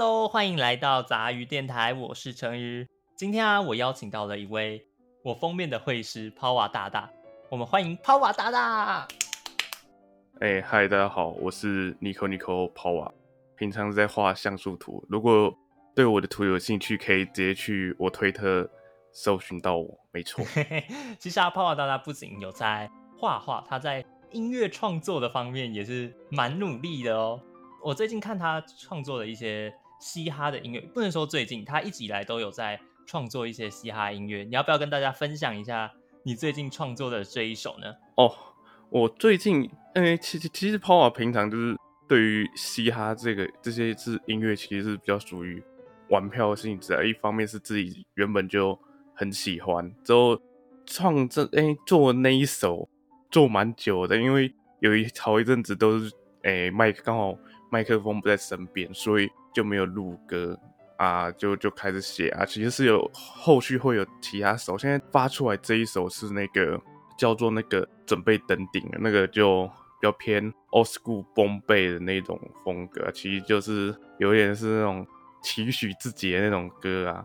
Hello，欢迎来到杂鱼电台，我是成鱼。今天啊，我邀请到了一位我封面的绘师 Power 大大，我们欢迎 Power 大大。哎，嗨，大家好，我是 Nico Nico Power，平常在画像素图。如果对我的图有兴趣，可以直接去我推特搜寻到我。没错，其实啊，Power 大大不仅有在画画，他在音乐创作的方面也是蛮努力的哦。我最近看他创作的一些嘻哈的音乐，不能说最近，他一直以来都有在创作一些嘻哈音乐。你要不要跟大家分享一下你最近创作的这一首呢？哦，我最近。因为其实其实 Power 平常就是对于嘻哈这个这些是音乐，其实是比较属于玩票性质啊。一方面是自己原本就很喜欢，之后创这哎做那一首做蛮久的，因为有一好一阵子都是哎麦克刚好麦克风不在身边，所以就没有录歌啊，就就开始写啊。其实是有后续会有其他首，现在发出来这一首是那个叫做那个准备登顶的那个就。比较偏 old school 崩贝的那种风格，其实就是有点是那种期许自己的那种歌啊，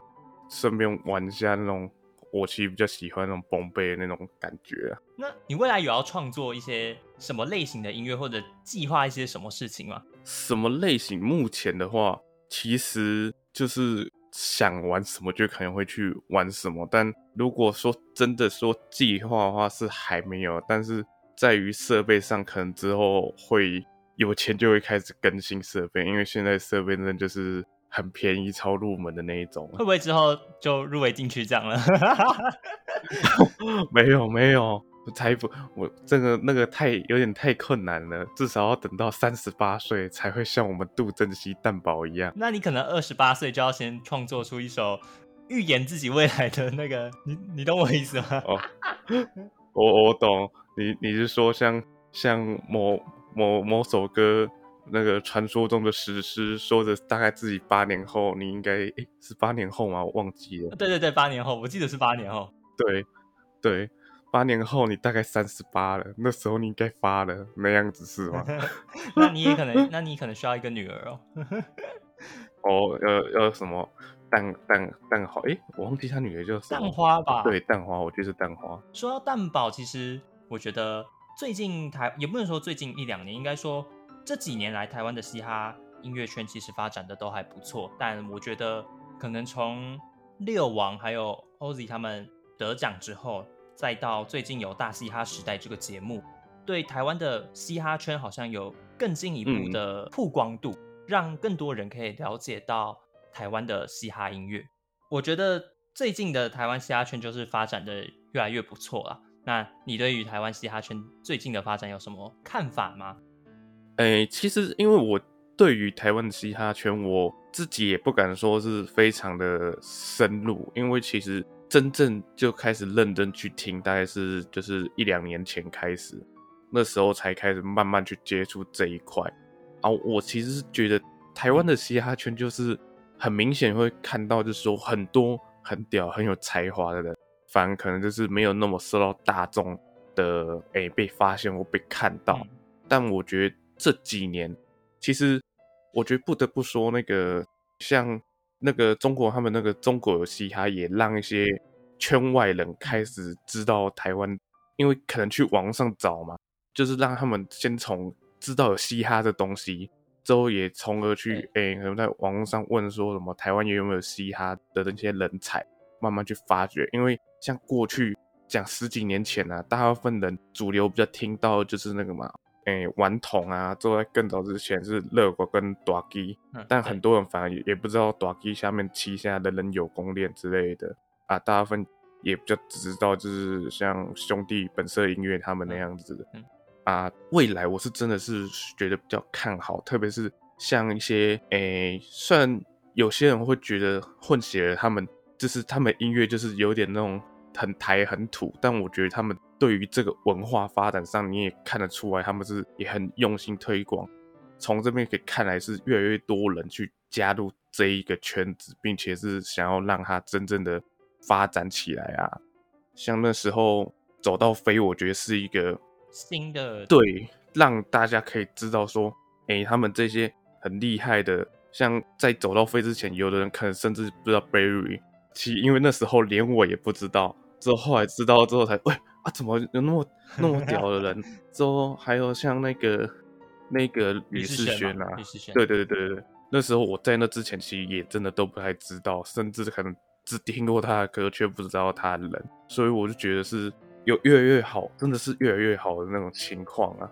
顺便玩一下那种我其实比较喜欢那种崩贝的那种感觉啊。那你未来有要创作一些什么类型的音乐，或者计划一些什么事情吗？什么类型？目前的话，其实就是想玩什么就可能会去玩什么，但如果说真的说计划的话，是还没有，但是。在于设备上，可能之后会有钱就会开始更新设备，因为现在设备真的就是很便宜、超入门的那一种。会不会之后就入围进去这样了？没 有没有，才不，我这个那个太有点太困难了，至少要等到三十八岁才会像我们杜振熙蛋宝一样。那你可能二十八岁就要先创作出一首预言自己未来的那个，你你懂我意思吗？哦，我我懂。你你是说像像某某某首歌那个传说中的史诗，说着大概自己八年后，你应该诶是八年后吗？我忘记了。对对对，八年后，我记得是八年后。对对，八年后你大概三十八了，那时候你应该发了那样子是吗？那你也可能，那你可能需要一个女儿哦。哦，要要什么蛋蛋蛋好？哎，我忘记他女儿叫什么蛋花吧？对，蛋花，我觉得是蛋花。说到蛋宝，其实。我觉得最近台也不能说最近一两年，应该说这几年来台湾的嘻哈音乐圈其实发展的都还不错。但我觉得可能从六王还有 Oz 他们得奖之后，再到最近有大嘻哈时代这个节目，对台湾的嘻哈圈好像有更进一步的曝光度，让更多人可以了解到台湾的嘻哈音乐。我觉得最近的台湾嘻哈圈就是发展的越来越不错了。那你对于台湾嘻哈圈最近的发展有什么看法吗？诶，其实因为我对于台湾的嘻哈圈，我自己也不敢说是非常的深入，因为其实真正就开始认真去听，大概是就是一两年前开始，那时候才开始慢慢去接触这一块。啊，我其实是觉得台湾的嘻哈圈就是很明显会看到，就是说很多很屌、很有才华的人。反而可能就是没有那么受到大众的诶被发现或被看到，但我觉得这几年其实我觉得不得不说，那个像那个中国他们那个中国有嘻哈，也让一些圈外人开始知道台湾，因为可能去网上找嘛，就是让他们先从知道有嘻哈的东西，之后也从而去诶可能在网络上问说什么台湾有没有嘻哈的那些人才。慢慢去发掘，因为像过去讲十几年前呢，大部分人主流比较听到就是那个嘛，哎，顽童啊，坐在更早之前是乐国跟大基，但很多人反而也也不知道短基下面旗下的人有公链之类的啊，大部分也比较只知道就是像兄弟本色音乐他们那样子的啊，未来我是真的是觉得比较看好，特别是像一些诶，虽然有些人会觉得混血他们。就是他们音乐就是有点那种很台很土，但我觉得他们对于这个文化发展上，你也看得出来，他们是也很用心推广。从这边可以看来，是越来越多人去加入这一个圈子，并且是想要让它真正的发展起来啊。像那时候走到飞，我觉得是一个新的对，让大家可以知道说，哎，他们这些很厉害的。像在走到飞之前，有的人可能甚至不知道 Berry，其因为那时候连我也不知道，之后后来知道之后才，喂啊，怎么有那么那么屌的人？之后还有像那个那个吕世轩啊，对对对对对，那时候我在那之前其实也真的都不太知道，甚至可能只听过他的歌，却不知道他的人，所以我就觉得是有越来越好，真的是越来越好的那种情况啊。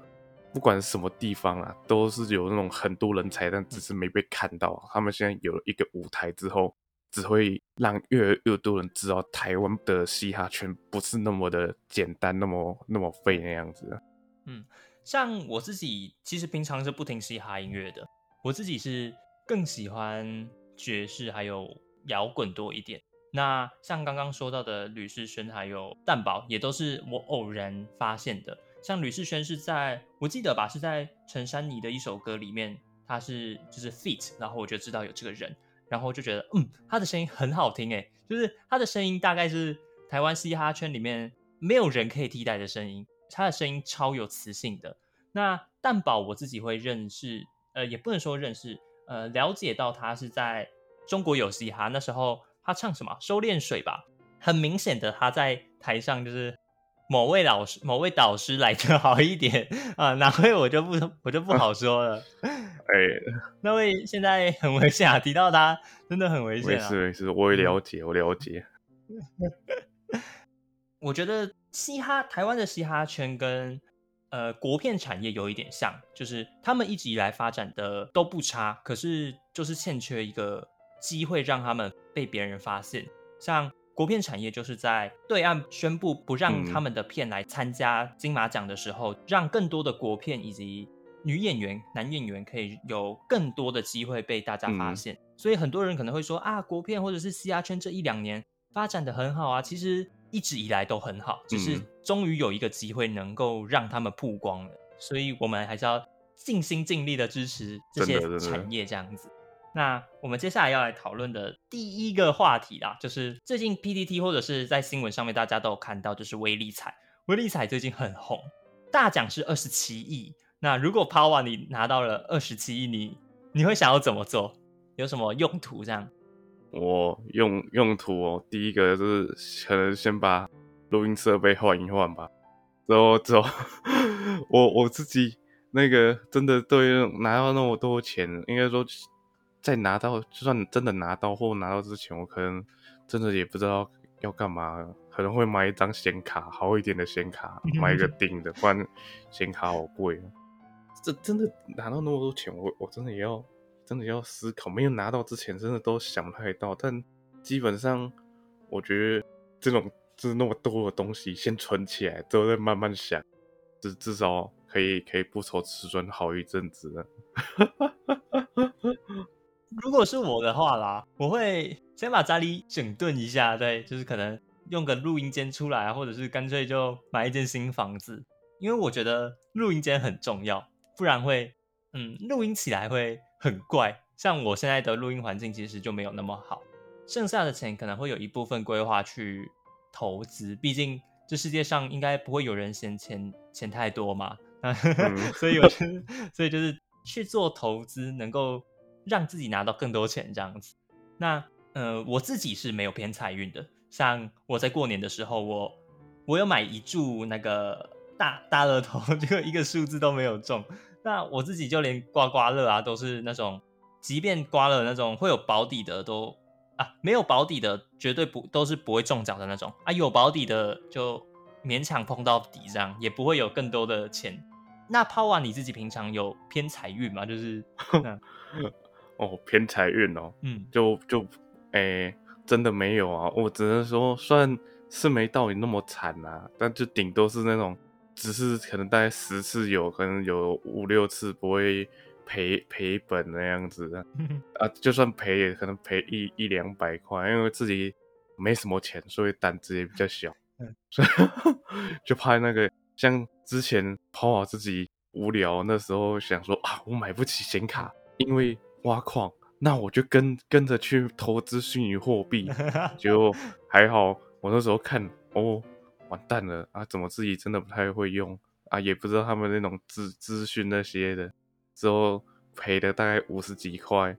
不管什么地方啊，都是有那种很多人才，但只是没被看到。他们现在有了一个舞台之后，只会让越来越多人知道台湾的嘻哈圈不是那么的简单，那么那么废那样子。嗯，像我自己其实平常是不听嘻哈音乐的，我自己是更喜欢爵士还有摇滚多一点。那像刚刚说到的吕世轩还有蛋堡，也都是我偶然发现的。像吕世轩是在我记得吧，是在陈珊妮的一首歌里面，他是就是 feat，然后我就知道有这个人，然后就觉得嗯，他的声音很好听诶，就是他的声音大概是台湾嘻哈圈里面没有人可以替代的声音，他的声音超有磁性的。那蛋宝我自己会认识，呃，也不能说认识，呃，了解到他是在中国有嘻哈那时候，他唱什么收敛水吧，很明显的他在台上就是。某位老师、某位导师来就好一点啊，哪位我就不我就不好说了。哎，那位现在很危险啊，提到他真的很危险。没事没事，我也了解，我了解。我觉得嘻哈台湾的嘻哈圈跟呃国片产业有一点像，就是他们一直以来发展的都不差，可是就是欠缺一个机会让他们被别人发现，像。国片产业就是在对岸宣布不让他们的片来参加金马奖的时候，让更多的国片以及女演员、男演员可以有更多的机会被大家发现。所以很多人可能会说啊，国片或者是嘻哈圈这一两年发展的很好啊，其实一直以来都很好，只是终于有一个机会能够让他们曝光了。所以我们还是要尽心尽力的支持这些产业，这样子。那我们接下来要来讨论的第一个话题啦，就是最近 PPT 或者是在新闻上面大家都有看到，就是威力彩。威力彩最近很红，大奖是二十七亿。那如果 Power 你拿到了二十七亿，你你会想要怎么做？有什么用途？这样？我用用途哦，第一个就是可能先把录音设备换一换吧。之后之后，我我自己那个真的对拿到那么多钱，应该说。在拿到，就算真的拿到或拿到之前，我可能真的也不知道要干嘛，可能会买一张显卡，好一点的显卡，买一个 顶的，不然显卡好贵。这真的拿到那么多钱，我我真的也要真的要思考。没有拿到之前，真的都想不太到。但基本上，我觉得这种就是那么多的东西，先存起来，之后再慢慢想，至至少可以可以不愁吃穿好一阵子。如果是我的话啦，我会先把家里整顿一下，对，就是可能用个录音间出来，或者是干脆就买一间新房子，因为我觉得录音间很重要，不然会，嗯，录音起来会很怪。像我现在的录音环境其实就没有那么好，剩下的钱可能会有一部分规划去投资，毕竟这世界上应该不会有人嫌钱钱太多嘛，所以我 所以就是去做投资能够。让自己拿到更多钱这样子，那呃我自己是没有偏财运的。像我在过年的时候，我我有买一注那个大大乐透，结 果一个数字都没有中。那我自己就连刮刮乐啊，都是那种，即便刮了那种会有保底的，都啊没有保底的绝对不都是不会中奖的那种啊，有保底的就勉强碰到底这样，也不会有更多的钱。那抛完你自己平常有偏财运吗？就是。哦，偏财运哦，嗯，就就，诶，真的没有啊，我只能说算是没到你那么惨啊，但就顶多是那种，只是可能大概十次有可能有五六次不会赔赔本那样子的，啊，就算赔也可能赔一一两百块，因为自己没什么钱，所以胆子也比较小，所以 就怕那个像之前跑跑自己无聊那时候想说啊，我买不起显卡，因为。挖矿，那我就跟跟着去投资虚拟货币，就还好。我那时候看，哦，完蛋了啊！怎么自己真的不太会用啊？也不知道他们那种资资讯那些的，之后赔了大概五十几块，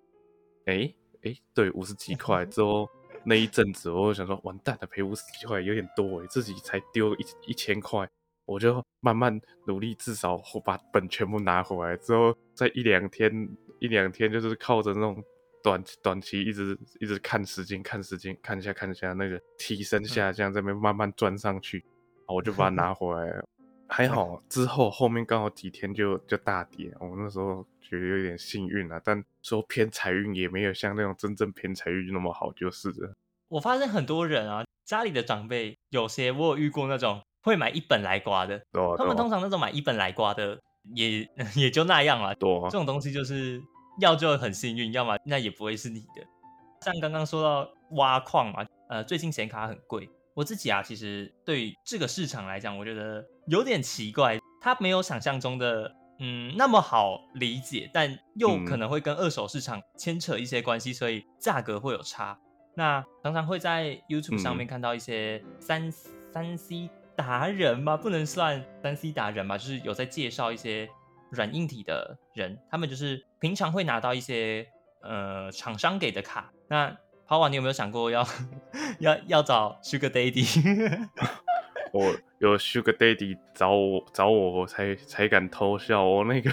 哎哎，对，五十几块之后那一阵子，我就想说，完蛋了，赔五十几块有点多哎，自己才丢一一千块，我就慢慢努力，至少我把本全部拿回来之后，在一两天一两天就是靠着那种短短期一直一直看时间看时间看一下看一下那个提升下降这边慢慢钻上去，我就把它拿 回来了。还好之后后面刚好几天就就大跌，我那时候觉得有点幸运啊，但说偏财运也没有像那种真正偏财运那么好，就是了。我发现很多人啊，家里的长辈有些我有遇过那种会买一本来刮的，他们通常那种买一本来刮的也 也就那样了。多这种东西就是要就很幸运，要么那也不会是你的。像刚刚说到挖矿嘛，呃，最近显卡很贵。我自己啊，其实对这个市场来讲，我觉得有点奇怪，它没有想象中的嗯那么好理解，但又可能会跟二手市场牵扯一些关系，所以价格会有差。那常常会在 YouTube 上面看到一些三三 C 达人嘛，不能算三 C 达人吧，就是有在介绍一些软硬体的人，他们就是平常会拿到一些呃厂商给的卡，那。跑网，你有没有想过要 要要找 Sugar Daddy？我有 Sugar Daddy 找我找我，我才才敢偷笑。我那个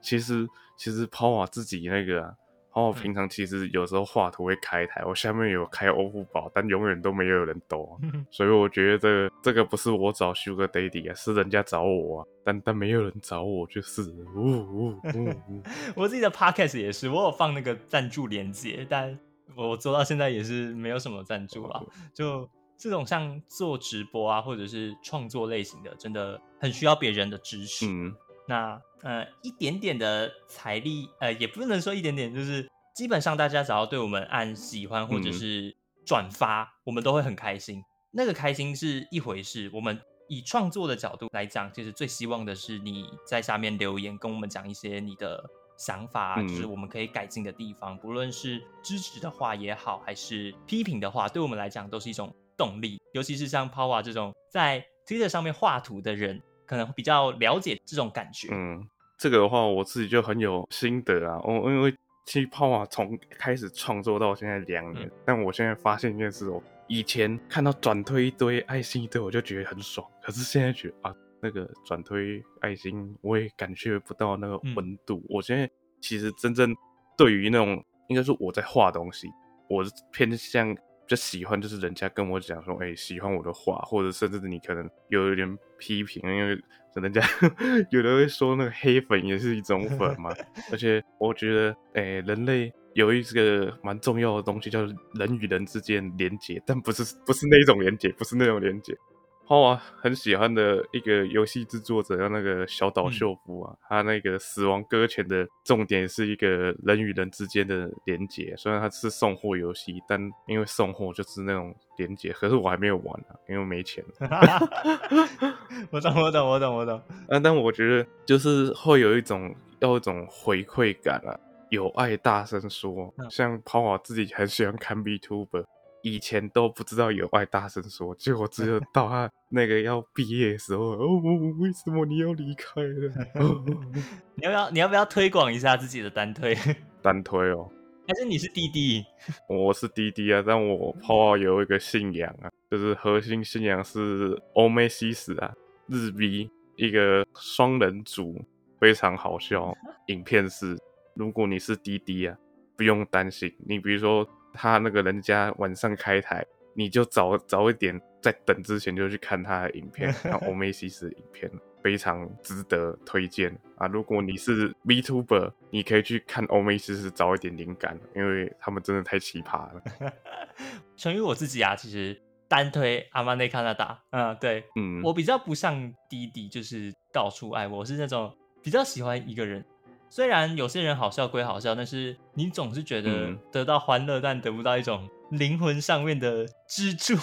其实其实跑网自己那个，抛网平常其实有时候画图会开台，我下面有开欧付宝，但永远都没有人抖，所以我觉得这个这个不是我找 Sugar Daddy 啊，是人家找我啊，但但没有人找我，就是呜呜呜。我自己的 Podcast 也是，我有放那个赞助链接，但。我做到现在也是没有什么赞助了，就这种像做直播啊，或者是创作类型的，真的很需要别人的支持。嗯，那呃一点点的财力，呃也不能说一点点，就是基本上大家只要对我们按喜欢或者是转发，我们都会很开心。那个开心是一回事，我们以创作的角度来讲，其实最希望的是你在下面留言，跟我们讲一些你的。想法就是我们可以改进的地方，不论是支持的话也好，还是批评的话，对我们来讲都是一种动力。尤其是像 Power 这种在 Twitter 上面画图的人，可能比较了解这种感觉。嗯，这个的话我自己就很有心得啊。我因为其实 Power 从开始创作到现在两年，但我现在发现一件事哦，以前看到转推一堆爱心一堆，我就觉得很爽，可是现在觉得啊。那个转推爱心，我也感觉不到那个温度。我现在其实真正对于那种，应该说我在画东西，我是偏向比较喜欢，就是人家跟我讲说，哎，喜欢我的话，或者甚至你可能有一点批评，因为人家 有的会说那个黑粉也是一种粉嘛。而且我觉得，哎，人类有一个蛮重要的东西，叫人与人之间连接，但不是不是那种连接，不是那种连接。我很喜欢的一个游戏制作者叫那个小岛秀夫啊，他那个《死亡搁浅》的重点是一个人与人之间的连接。虽然它是送货游戏，但因为送货就是那种连接。可是我还没有玩啊，因为没钱。我懂，我懂，我懂，我懂。啊，但我觉得就是会有一种要一种回馈感啊，有爱大声说。像跑跑自己很喜欢看 B Tuber。以前都不知道有爱大声说，结果只有 到他那个要毕业的时候，哦，为什么你要离开了？你要不要你要不要推广一下自己的单推？单推哦，还是你是滴滴？我是滴滴啊，但我泡有一个信仰啊，就是核心信仰是欧美西斯啊，日 B 一个双人组，非常好笑。影片是，如果你是滴滴啊，不用担心，你比如说。他那个人家晚上开台，你就早早一点，在等之前就去看他的影片，看欧美西斯影片，非常值得推荐啊！如果你是 Vtuber，你可以去看欧美西斯，找一点灵感，因为他们真的太奇葩了。成于我自己啊，其实单推阿曼内加拿大，嗯，对，嗯，我比较不像弟弟，就是到处爱，我是那种比较喜欢一个人。虽然有些人好笑归好笑，但是你总是觉得得到欢乐，但得不到一种灵魂上面的支柱。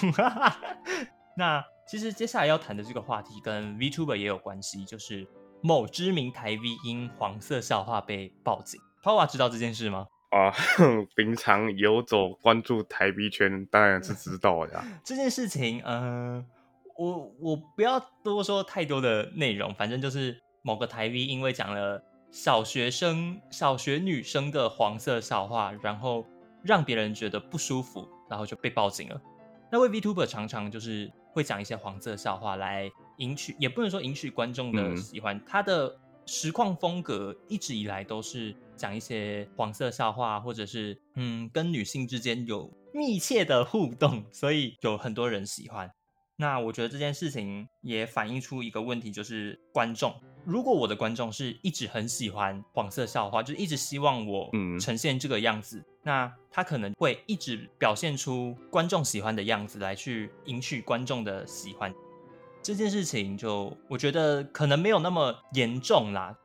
那其实接下来要谈的这个话题跟 Vtuber 也有关系，就是某知名台 V 因黄色笑话被报警。Pawa 知道这件事吗？啊，平常游走关注台 V 圈，当然是知道的。这件事情，嗯，我我不要多说太多的内容，反正就是某个台 V 因为讲了。小学生、小学女生的黄色笑话，然后让别人觉得不舒服，然后就被报警了。那位 VTuber 常常就是会讲一些黄色笑话来赢取，也不能说赢取观众的喜欢。他的实况风格一直以来都是讲一些黄色笑话，或者是嗯跟女性之间有密切的互动，所以有很多人喜欢。那我觉得这件事情也反映出一个问题，就是观众。如果我的观众是一直很喜欢黄色笑话，就是一直希望我呈现这个样子，那他可能会一直表现出观众喜欢的样子来去赢取观众的喜欢。这件事情就我觉得可能没有那么严重啦。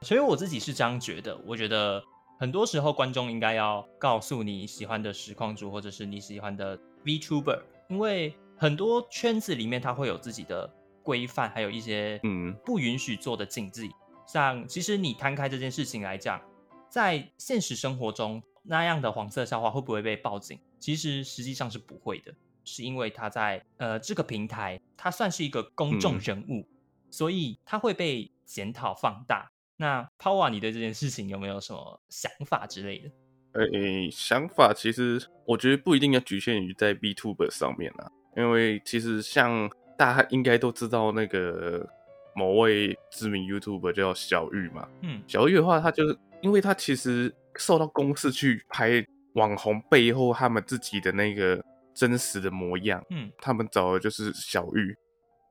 所以我自己是这样觉得。我觉得很多时候观众应该要告诉你喜欢的实况主或者是你喜欢的 VTuber，因为。很多圈子里面，他会有自己的规范，还有一些嗯不允许做的禁忌。像其实你摊开这件事情来讲，在现实生活中那样的黄色笑话会不会被报警？其实实际上是不会的，是因为他在呃这个平台，他算是一个公众人物，所以他会被检讨放大。那 Power，你对这件事情有没有什么想法之类的？诶，想法其实我觉得不一定要局限于在 B Tuber 上面啊。因为其实像大家应该都知道那个某位知名 YouTuber 叫小玉嘛，嗯，小玉的话，他就是因为他其实受到公司去拍网红背后他们自己的那个真实的模样，嗯，他们找的就是小玉，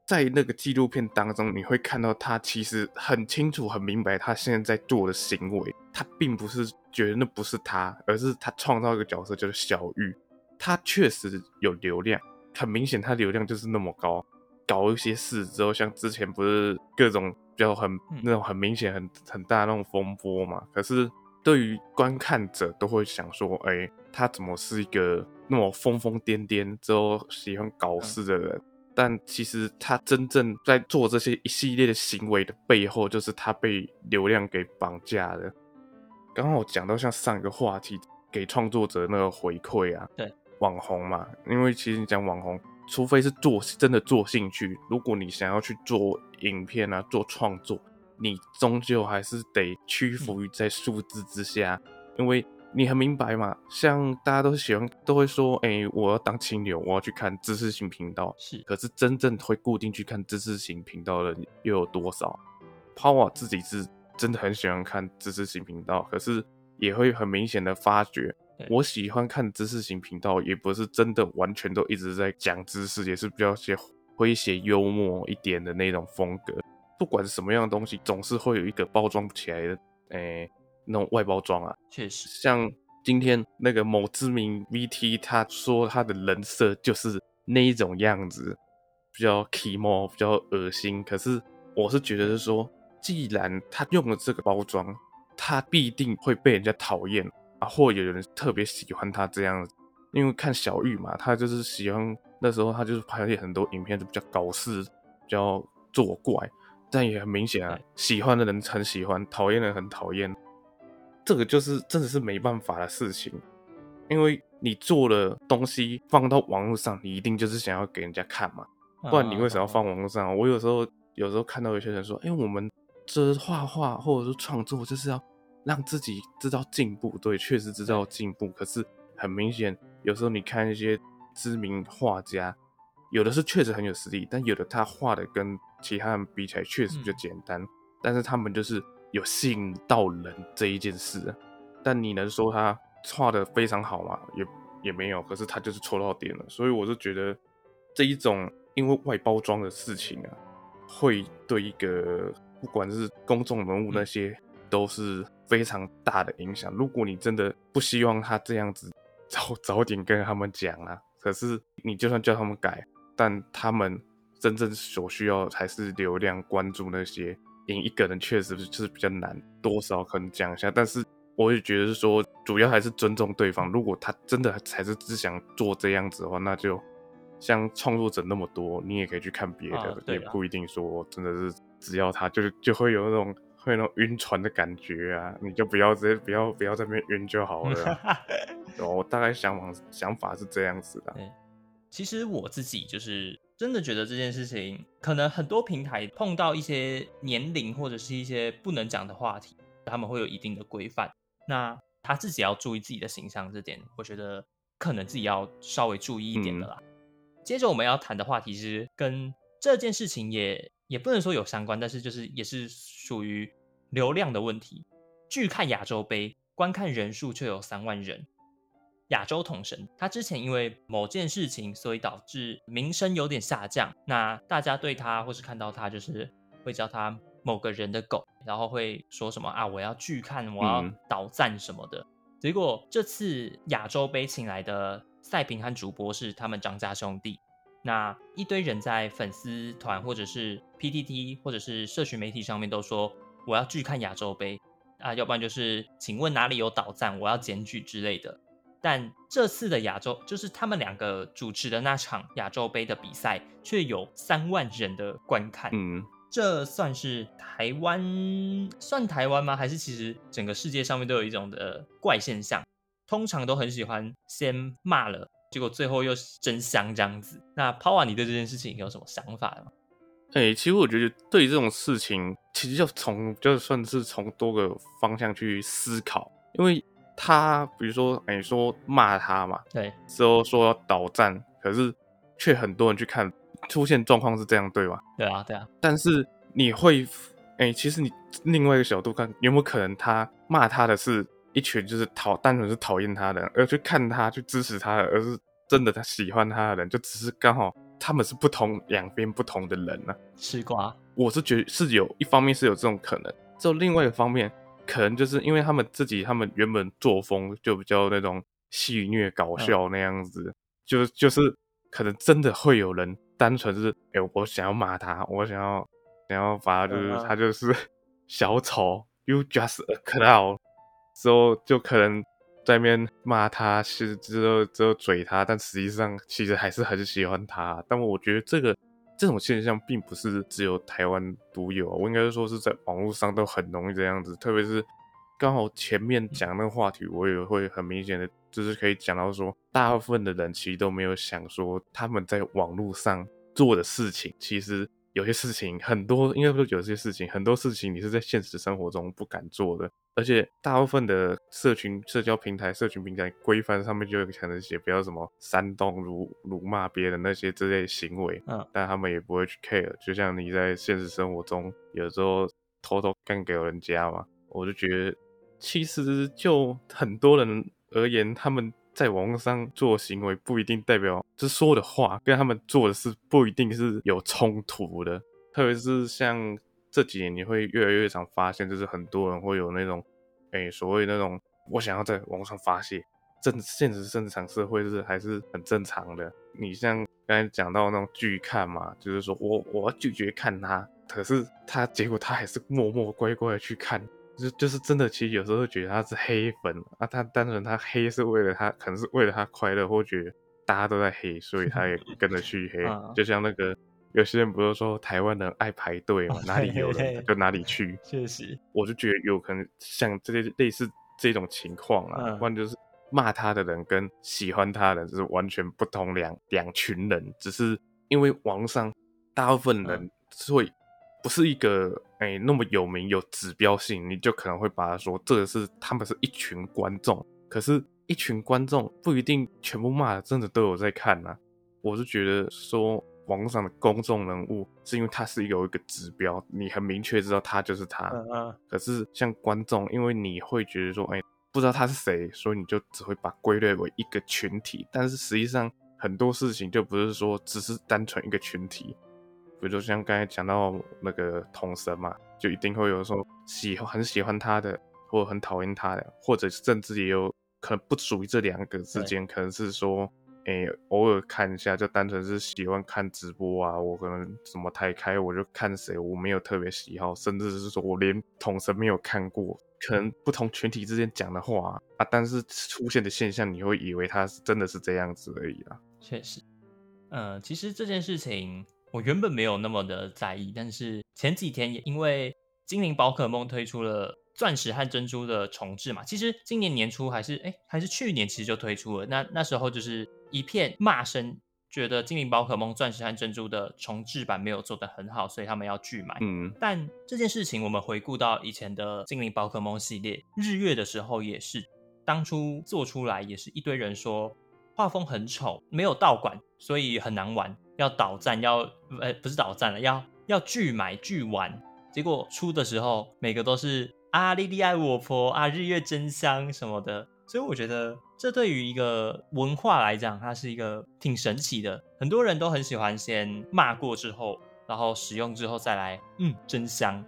在那个纪录片当中，你会看到他其实很清楚、很明白他现在在做的行为，他并不是觉得那不是他，而是他创造一个角色就是小玉，他确实有流量。很明显，他流量就是那么高，搞一些事之后，像之前不是各种比较很那种很明显、很很大那种风波嘛？可是对于观看者都会想说，哎，他怎么是一个那么疯疯癫癫之后喜欢搞事的人？但其实他真正在做这些一系列的行为的背后，就是他被流量给绑架了。刚刚我讲到像上一个话题，给创作者那个回馈啊，对。网红嘛，因为其实你讲网红，除非是做真的做兴趣，如果你想要去做影片啊，做创作，你终究还是得屈服于在数字之下，因为你很明白嘛，像大家都喜欢都会说，哎，我要当清流，我要去看知识型频道，是，可是真正会固定去看知识型频道的又有多少？Power 自己是真的很喜欢看知识型频道，可是也会很明显的发觉。我喜欢看知识型频道，也不是真的完全都一直在讲知识，也是比较些诙谐幽默一点的那种风格。不管是什么样的东西，总是会有一个包装不起来的，诶，那种外包装啊。确实，像今天那个某知名 VT，他说他的人设就是那一种样子，比较 emo，比较恶心。可是我是觉得是说，既然他用了这个包装，他必定会被人家讨厌。啊，或有人特别喜欢他这样，因为看小玉嘛，他就是喜欢那时候他就是拍了很多影片，就比较搞事，比较作怪，但也很明显啊，喜欢的人很喜欢，讨厌的人很讨厌，这个就是真的是没办法的事情，因为你做的东西放到网络上，你一定就是想要给人家看嘛，不然你为什么要放网络上？我有时候有时候看到有些人说，哎，我们这画画或者是创作就是要。让自己知道进步，对，确实知道进步。可是很明显，有时候你看一些知名画家，有的是确实很有实力，但有的他画的跟其他人比起来确实比较简单。但是他们就是有吸引到人这一件事。但你能说他画的非常好吗？也也没有。可是他就是戳到点了。所以我就觉得这一种因为外包装的事情啊，会对一个不管是公众人物那些。都是非常大的影响。如果你真的不希望他这样子，早早点跟他们讲啊。可是你就算叫他们改，但他们真正所需要还是流量关注那些。引一个人确实就是比较难，多少可能讲一下。但是我也觉得是说，主要还是尊重对方。如果他真的才是只想做这样子的话，那就像创作者那么多，你也可以去看别的，也不一定说真的是只要他，就就会有那种。会那种晕船的感觉啊，你就不要直接不要不要在那边晕就好了。我大概想法想法是这样子的。其实我自己就是真的觉得这件事情，可能很多平台碰到一些年龄或者是一些不能讲的话题，他们会有一定的规范。那他自己要注意自己的形象，这点我觉得可能自己要稍微注意一点的啦。接着我们要谈的话题是跟这件事情也也不能说有相关，但是就是也是属于流量的问题。拒看亚洲杯观看人数却有三万人，亚洲统神他之前因为某件事情，所以导致名声有点下降。那大家对他或是看到他，就是会叫他某个人的狗，然后会说什么啊，我要拒看，我要倒赞什么的。结果这次亚洲杯请来的赛评和主播是他们张家兄弟，那一堆人在粉丝团或者是 PTT 或者是社群媒体上面都说我要拒看亚洲杯。啊，要不然就是，请问哪里有导赞，我要检举之类的。但这次的亚洲，就是他们两个主持的那场亚洲杯的比赛，却有三万人的观看。嗯，这算是台湾算台湾吗？还是其实整个世界上面都有一种的怪现象？通常都很喜欢先骂了，结果最后又真香这样子。那 Power，你对这件事情有什么想法吗？哎，其实我觉得对这种事情，其实就从就算是从多个方向去思考，因为他比如说，哎，说骂他嘛，对，之后说要倒站，可是却很多人去看，出现状况是这样，对吧？对啊，对啊。但是你会，哎，其实你另外一个角度看，有没有可能他骂他的是一群就是讨单纯是讨厌他的，而去看他去支持他的，而是真的他喜欢他的人，就只是刚好。他们是不同两边不同的人呢，吃瓜，我是觉得是有一方面是有这种可能，就另外一个方面，可能就是因为他们自己他们原本作风就比较那种戏虐搞笑那样子，就就是可能真的会有人单纯是，哎，我想要骂他，我想要想要把他就是他就是 小丑，You just a clown，之后就可能。在面骂他，是之后之后嘴他，但实际上其实还是很喜欢他。但我觉得这个这种现象并不是只有台湾独有，我应该说是在网络上都很容易这样子。特别是刚好前面讲那个话题，我也会很明显的，就是可以讲到说，大部分的人其实都没有想说他们在网络上做的事情，其实。有些事情很多，应该说有些事情很多事情你是在现实生活中不敢做的，而且大部分的社群社交平台、社群平台规范上面就有可能写不要什么煽动、辱辱骂别人那些之类行为，嗯，但他们也不会去 care。就像你在现实生活中有时候偷偷干给人家嘛，我就觉得其实就很多人而言，他们。在网络上做行为不一定代表，就是说的话跟他们做的事不一定是有冲突的。特别是像这几年，你会越来越常发现，就是很多人会有那种，哎，所谓那种我想要在网上发泄，正现实正常社会是还是很正常的。你像刚才讲到那种拒看嘛，就是说我我要拒绝看他，可是他结果他还是默默乖乖的去看。就就是真的，其实有时候会觉得他是黑粉啊，他单纯他黑是为了他，可能是为了他快乐，或觉得大家都在黑，所以他也跟着去黑。就像那个有些人不是说台湾人爱排队嘛，哪里有人 就哪里去。确实，我就觉得有可能像这些类似这种情况啊，不然就是骂他的人跟喜欢他的人是完全不同两两群人，只是因为网上大部分人是会。不是一个哎那么有名有指标性，你就可能会把他说这个是他们是一群观众，可是，一群观众不一定全部骂的真的都有在看呐。我是觉得说网络上的公众人物是因为他是有一个指标，你很明确知道他就是他。嗯可是像观众，因为你会觉得说哎不知道他是谁，所以你就只会把归类为一个群体。但是实际上很多事情就不是说只是单纯一个群体。比如说像刚才讲到那个童神嘛，就一定会有说喜欢很喜欢他的，或者很讨厌他的，或者甚至也有可能不属于这两个之间，可能是说，诶，偶尔看一下，就单纯是喜欢看直播啊，我可能什么台开我就看谁，我没有特别喜好，甚至是说我连统神没有看过，可能不同群体之间讲的话啊，但是出现的现象，你会以为他是真的是这样子而已啦。确实，嗯，其实这件事情。我原本没有那么的在意，但是前几天也因为精灵宝可梦推出了钻石和珍珠的重置嘛，其实今年年初还是哎还是去年其实就推出了，那那时候就是一片骂声，觉得精灵宝可梦钻石和珍珠的重置版没有做得很好，所以他们要拒买。嗯但这件事情，我们回顾到以前的精灵宝可梦系列日月的时候，也是当初做出来也是一堆人说画风很丑，没有道馆，所以很难玩，要倒站，要呃不是倒站了，要要拒买拒玩。结果出的时候，每个都是啊莉莉爱我婆啊日月真香什么的，所以我觉得这对于一个文化来讲，它是一个挺神奇的。很多人都很喜欢先骂过之后，然后使用之后再来，嗯，真香。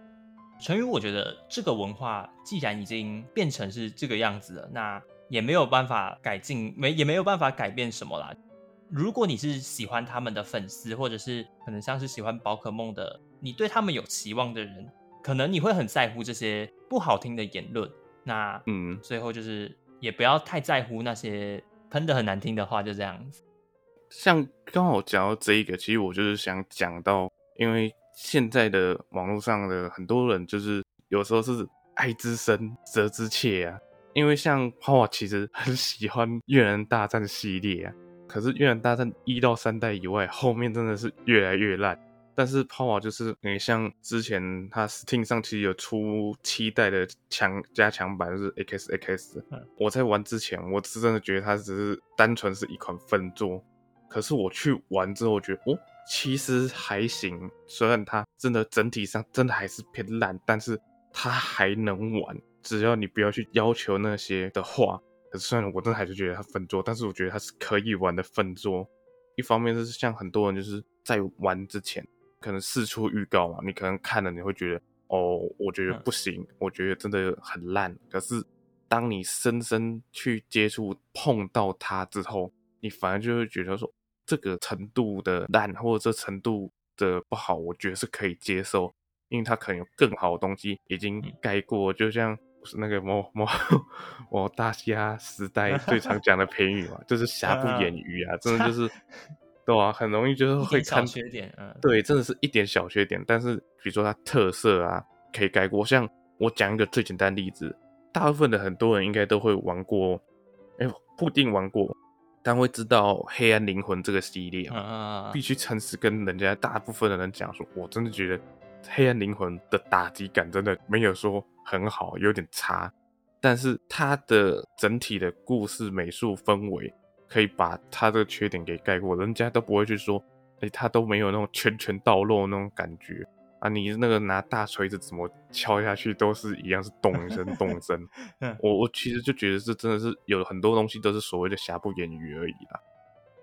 成语，我觉得这个文化既然已经变成是这个样子了，那也没有办法改进，没也没有办法改变什么啦。如果你是喜欢他们的粉丝，或者是可能像是喜欢宝可梦的，你对他们有期望的人，可能你会很在乎这些不好听的言论。那嗯，最后就是也不要太在乎那些喷的很难听的话，就这样子。像刚好讲到这一个，其实我就是想讲到，因为现在的网络上的很多人就是有时候是爱之深责之切啊。因为像花花其实很喜欢《越南大战》系列啊，可是《越南大战》一到三代以外，后面真的是越来越烂。但是 Power 就是你像之前它 Steam 上其实有出七代的强加强版，就是 XX。嗯我在玩之前，我是真的觉得它只是单纯是一款分作。可是我去玩之后，我觉得哦，其实还行。虽然它真的整体上真的还是偏烂，但是它还能玩，只要你不要去要求那些的话。可是虽然我真的还是觉得它分作，但是我觉得它是可以玩的分作。一方面就是像很多人就是在玩之前。可能四处预告嘛，你可能看了你会觉得哦，我觉得不行，我觉得真的很烂。可是当你深深去接触、碰到它之后，你反而就会觉得说，这个程度的烂或者这程度的不好，我觉得是可以接受，因为它可能有更好的东西已经盖过。就像那个某某某大虾时代最常讲的评语嘛，就是瑕不掩瑜啊，真的就是。对啊，很容易就是会看缺点，嗯，对，真的是一点小缺点，但是比如说它特色啊，可以改过。像我讲一个最简单的例子，大部分的很多人应该都会玩过，哎，不一定玩过，但会知道《黑暗灵魂》这个系列啊，必须诚实跟人家大部分的人讲说，我真的觉得《黑暗灵魂》的打击感真的没有说很好，有点差，但是它的整体的故事、美术氛围。可以把他的缺点给盖过，人家都不会去说，哎，他都没有那种拳拳到肉那种感觉啊！你那个拿大锤子怎么敲下去都是一样，是咚一声咚一声。我我其实就觉得这真的是有很多东西都是所谓的瑕不掩瑜而已啦。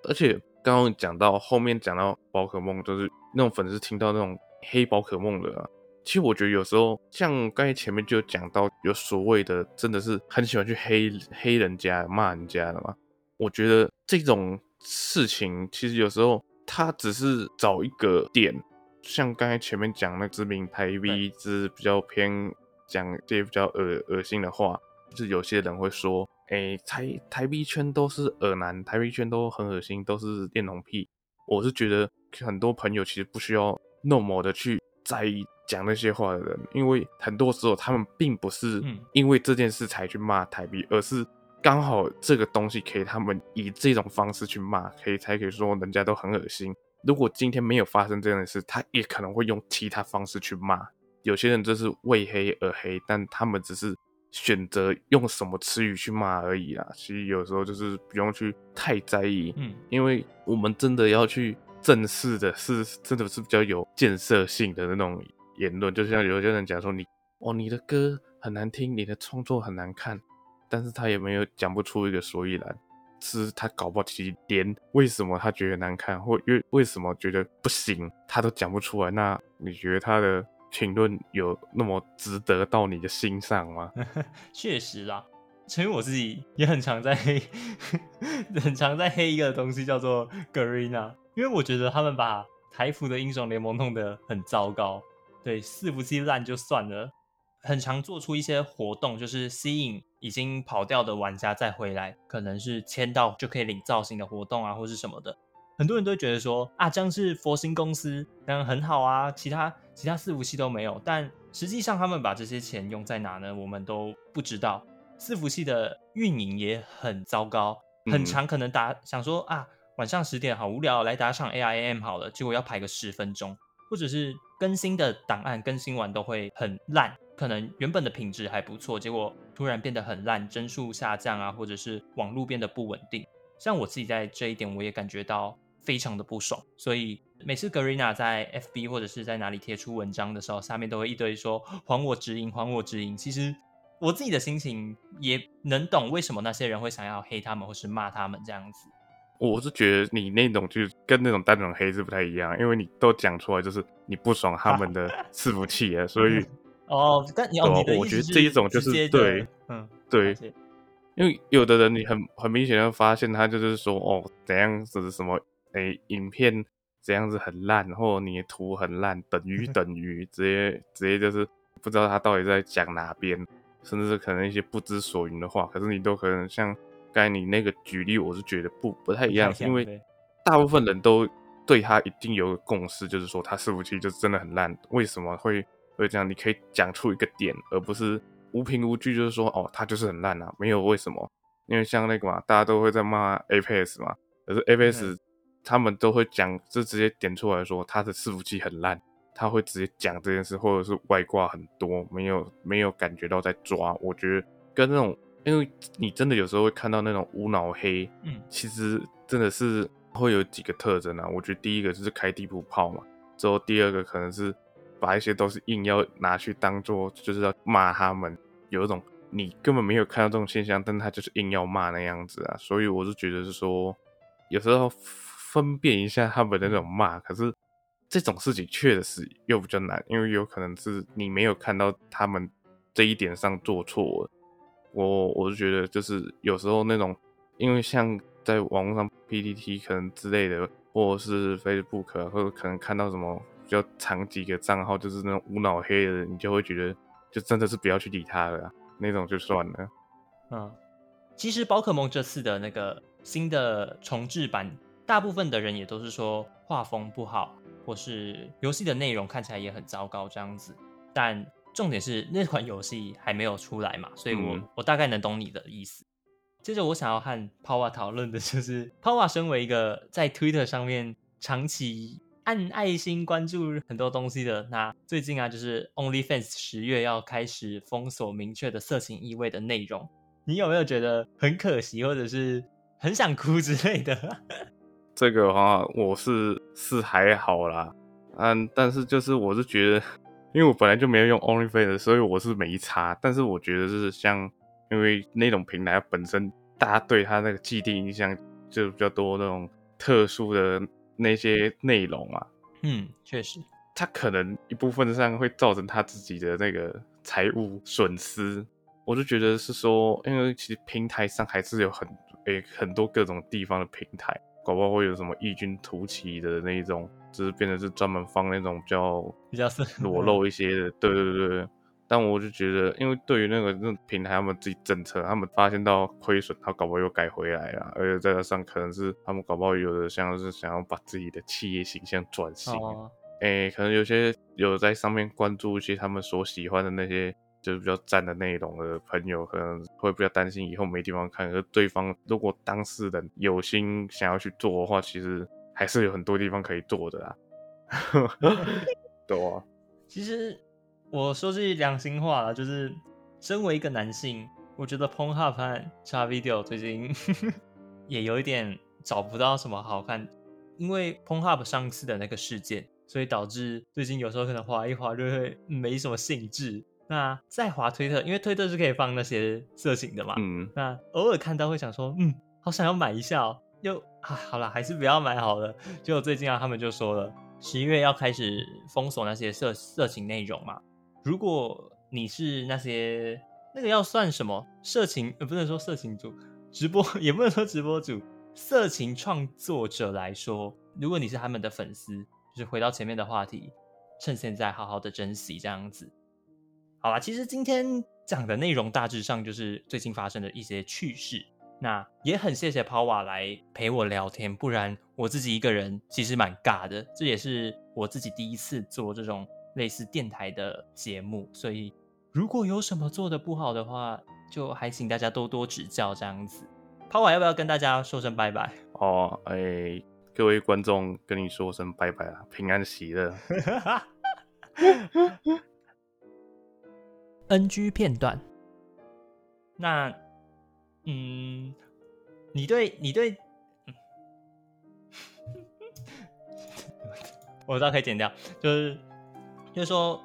而且刚刚讲到后面讲到宝可梦，就是那种粉丝听到那种黑宝可梦的，其实我觉得有时候像刚才前面就讲到有所谓的，真的是很喜欢去黑黑人家、骂人家的嘛。我觉得这种事情其实有时候他只是找一个点，像刚才前面讲那知名台 V 是比较偏讲这些比较恶恶心的话，就是有些人会说，哎，台台 V 圈都是恶男，台 V 圈都很恶心，都是恋童癖。我是觉得很多朋友其实不需要那么的去在意讲那些话的人，因为很多时候他们并不是因为这件事才去骂台币而是。刚好这个东西可以他们以这种方式去骂，可以才可以说人家都很恶心。如果今天没有发生这样的事，他也可能会用其他方式去骂。有些人就是为黑而黑，但他们只是选择用什么词语去骂而已啦。其实有时候就是不用去太在意，嗯，因为我们真的要去正视的是，真的是比较有建设性的那种言论。就像有些人讲说你哦，你的歌很难听，你的创作很难看。但是他也没有讲不出一个所以然，是他搞不好其实连为什么他觉得难看，或为为什么觉得不行，他都讲不出来。那你觉得他的评论有那么值得到你的心上吗？确实啦，因为我自己也很常在黑，很常在黑一个东西叫做 Garena，因为我觉得他们把台服的英雄联盟弄得很糟糕。对，四服器烂就算了。很常做出一些活动，就是吸引已经跑掉的玩家再回来，可能是签到就可以领造型的活动啊，或是什么的。很多人都觉得说啊，这样是佛心公司，这样很好啊，其他其他伺服器都没有。但实际上他们把这些钱用在哪呢？我们都不知道。伺服器的运营也很糟糕，很长可能打想说啊，晚上十点好无聊，来打场 A I M 好了，结果要排个十分钟，或者是更新的档案更新完都会很烂，可能原本的品质还不错，结果突然变得很烂，帧数下降啊，或者是网络变得不稳定。像我自己在这一点，我也感觉到非常的不爽，所以每次 Garena 在 F B 或者是在哪里贴出文章的时候，下面都会一堆说还我直营，还我直营。其实我自己的心情也能懂，为什么那些人会想要黑他们或是骂他们这样子。我是觉得你那种就跟那种单纯黑是不太一样，因为你都讲出来就是你不爽他们的伺服器啊，所以哦，但你要哦，我觉得这一种就是对，嗯，对，因为有的人你很很明显的发现他就是说哦怎样子什么诶影片怎样子很烂，或者你的图很烂，等于 等于直接直接就是不知道他到底在讲哪边，甚至是可能一些不知所云的话，可是你都可能像。刚才你那个举例，我是觉得不不太一样，因为大部分人都对他一定有个共识，就是说他伺服器就是真的很烂。为什么会会这样？你可以讲出一个点，而不是无凭无据，就是说哦，他就是很烂啊，没有为什么？因为像那个嘛，大家都会在骂 Apex 嘛，可是 Apex 他们都会讲，就直接点出来说他的伺服器很烂，他会直接讲这件事，或者是外挂很多，没有没有感觉到在抓。我觉得跟那种。因为你真的有时候会看到那种无脑黑，嗯，其实真的是会有几个特征啊。我觉得第一个就是开地图炮嘛，之后第二个可能是把一些都是硬要拿去当做就是要骂他们，有一种你根本没有看到这种现象，但他就是硬要骂那样子啊。所以我是觉得是说，有时候分辨一下他们的那种骂，可是这种事情确实又比较难，因为有可能是你没有看到他们这一点上做错。我我是觉得，就是有时候那种，因为像在网络上 PPT 可能之类的，或者是 Facebook，或者可能看到什么比较长几个账号，就是那种无脑黑的人，你就会觉得，就真的是不要去理他了，那种就算了。嗯，其实宝可梦这次的那个新的重置版，大部分的人也都是说画风不好，或是游戏的内容看起来也很糟糕这样子，但。重点是那款游戏还没有出来嘛，所以我我大概能懂你的意思。接着我想要和 Power 讨论的就是 Power 身为一个在 Twitter 上面长期按爱心关注很多东西的，那最近啊就是 OnlyFans 十月要开始封锁明确的色情意味的内容，你有没有觉得很可惜，或者是很想哭之类的？这个话我是是还好啦，嗯，但是就是我是觉得。因为我本来就没有用 OnlyFans，所以我是没差。但是我觉得就是像，因为那种平台本身，大家对它那个既定印象就比较多那种特殊的那些内容啊。嗯，确实，他可能一部分上会造成他自己的那个财务损失。我就觉得是说，因为其实平台上还是有很诶很多各种地方的平台，搞不好会有什么异军突起的那一种。就是变成是专门放那种比较比较裸露一些的，对对对。但我就觉得，因为对于那个那平台他们自己政策，他们发现到亏损，他搞不好又改回来了。而且再加上可能是他们搞不好有的像是想要把自己的企业形象转型，哎，可能有些有在上面关注一些他们所喜欢的那些就是比较赞的内容的朋友，可能会比较担心以后没地方看。而对方如果当事人有心想要去做的话，其实。还是有很多地方可以做的啊，对啊。其实我说句良心话了，就是身为一个男性，我觉得 Pornhub 和 Xvideo 最近 也有一点找不到什么好看，因为 Pornhub 上次的那个事件，所以导致最近有时候可能滑一滑就会没什么兴致。那再滑推特，因为推特是可以放那些色情的嘛，嗯，那偶尔看到会想说，嗯，好想要买一下哦。又啊，好了，还是不要买好了。结果最近啊，他们就说了，十一月要开始封锁那些色色情内容嘛。如果你是那些那个要算什么色情，呃，不能说色情主直播，也不能说直播主，色情创作者来说，如果你是他们的粉丝，就是回到前面的话题，趁现在好好的珍惜这样子。好啦，其实今天讲的内容大致上就是最近发生的一些趣事。那也很谢谢 Power 来陪我聊天，不然我自己一个人其实蛮尬的。这也是我自己第一次做这种类似电台的节目，所以如果有什么做的不好的话，就还请大家多多指教这样子。抛完要不要跟大家说声拜拜？哦，哎，各位观众，跟你说声拜拜啊，平安喜乐。NG 片段。那，嗯，你对你对，嗯 我知道可以剪掉，就是就是说，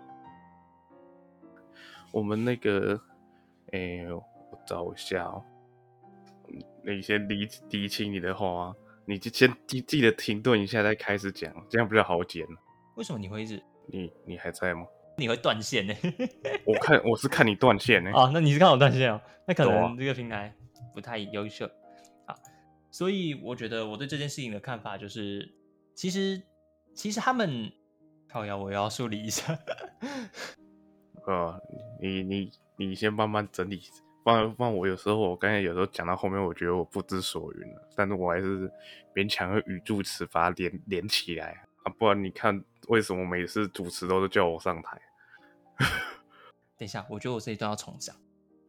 我们那个，哎、我找一下哦。嗯你先理理清你的话啊，你就先记记得停顿一下再开始讲，这样比较好剪。为什么你会一直你你还在吗？你会断线呢？我看我是看你断线呢、哦，那你是看我断线哦，那可能这个平台不太优秀啊，所以我觉得我对这件事情的看法就是，其实其实他们，靠呀，我要梳理一下，呃，你你你先慢慢整理，不然不然我有时候我刚才有时候讲到后面，我觉得我不知所云了，但是我还是勉强用语助词把它连连起来啊，不然你看为什么每次主持都是叫我上台？等一下，我觉得我这一段要重讲，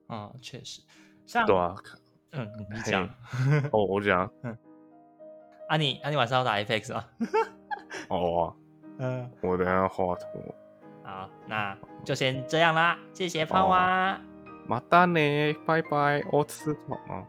啊、确实，像，对啊，嗯，你你讲，哦，我讲 嗯。啊你啊你晚上要打 FX 吗？哦，嗯，我等一下画图，好，那就先这样啦，谢谢胖娃。马丹呢，拜拜，我吃饱了。